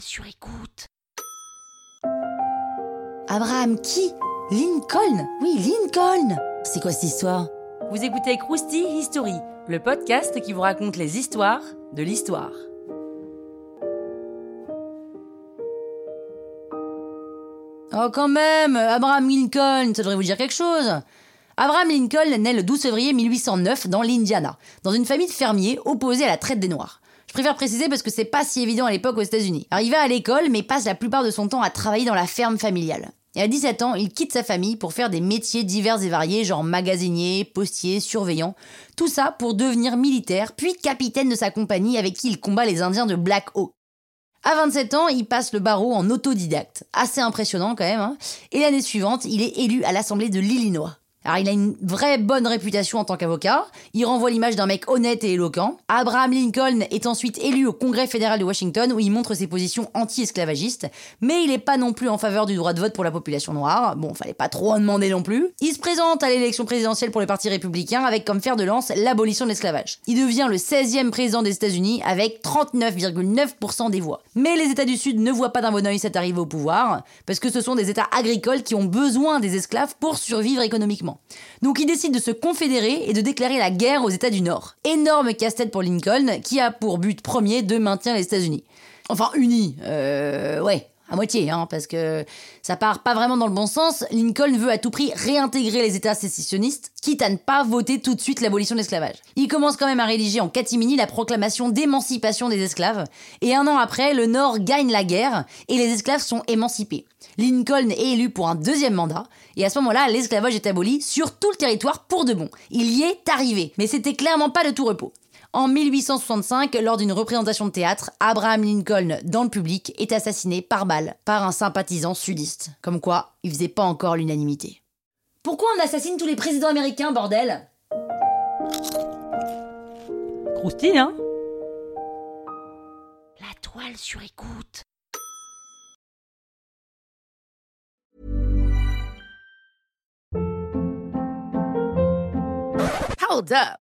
sur écoute. Abraham qui? Lincoln? Oui, Lincoln C'est quoi cette histoire? Vous écoutez Krusty History, le podcast qui vous raconte les histoires de l'histoire. Oh quand même Abraham Lincoln, ça devrait vous dire quelque chose Abraham Lincoln naît le 12 février 1809 dans l'Indiana, dans une famille de fermiers opposés à la traite des Noirs. Je préfère préciser parce que c'est pas si évident à l'époque aux États-Unis. Arrivé à l'école, mais passe la plupart de son temps à travailler dans la ferme familiale. Et à 17 ans, il quitte sa famille pour faire des métiers divers et variés, genre magasinier, postier, surveillant. Tout ça pour devenir militaire, puis capitaine de sa compagnie avec qui il combat les Indiens de Black Hawk. À 27 ans, il passe le barreau en autodidacte. Assez impressionnant quand même. Hein. et l'année suivante, il est élu à l'Assemblée de l'Illinois. Alors il a une vraie bonne réputation en tant qu'avocat, il renvoie l'image d'un mec honnête et éloquent. Abraham Lincoln est ensuite élu au Congrès fédéral de Washington où il montre ses positions anti-esclavagistes, mais il n'est pas non plus en faveur du droit de vote pour la population noire, bon fallait pas trop en demander non plus. Il se présente à l'élection présidentielle pour le parti républicain avec comme fer de lance l'abolition de l'esclavage. Il devient le 16e président des États-Unis avec 39,9% des voix. Mais les États du Sud ne voient pas d'un bon oeil cette arrivée au pouvoir, parce que ce sont des États agricoles qui ont besoin des esclaves pour survivre économiquement. Donc il décide de se confédérer et de déclarer la guerre aux États du Nord. Énorme casse-tête pour Lincoln, qui a pour but premier de maintenir les États-Unis. Enfin, unis, euh, ouais, à moitié, hein, parce que ça part pas vraiment dans le bon sens. Lincoln veut à tout prix réintégrer les États sécessionnistes, quitte à ne pas voter tout de suite l'abolition de l'esclavage. Il commence quand même à rédiger en catimini la proclamation d'émancipation des esclaves, et un an après, le Nord gagne la guerre et les esclaves sont émancipés. Lincoln est élu pour un deuxième mandat, et à ce moment-là, l'esclavage est aboli sur tout le territoire pour de bon. Il y est arrivé, mais c'était clairement pas de tout repos. En 1865, lors d'une représentation de théâtre, Abraham Lincoln, dans le public, est assassiné par balle par un sympathisant sudiste. Comme quoi, il faisait pas encore l'unanimité. Pourquoi on assassine tous les présidents américains, bordel? Croustille, hein? La toile sur écoute. Hold up.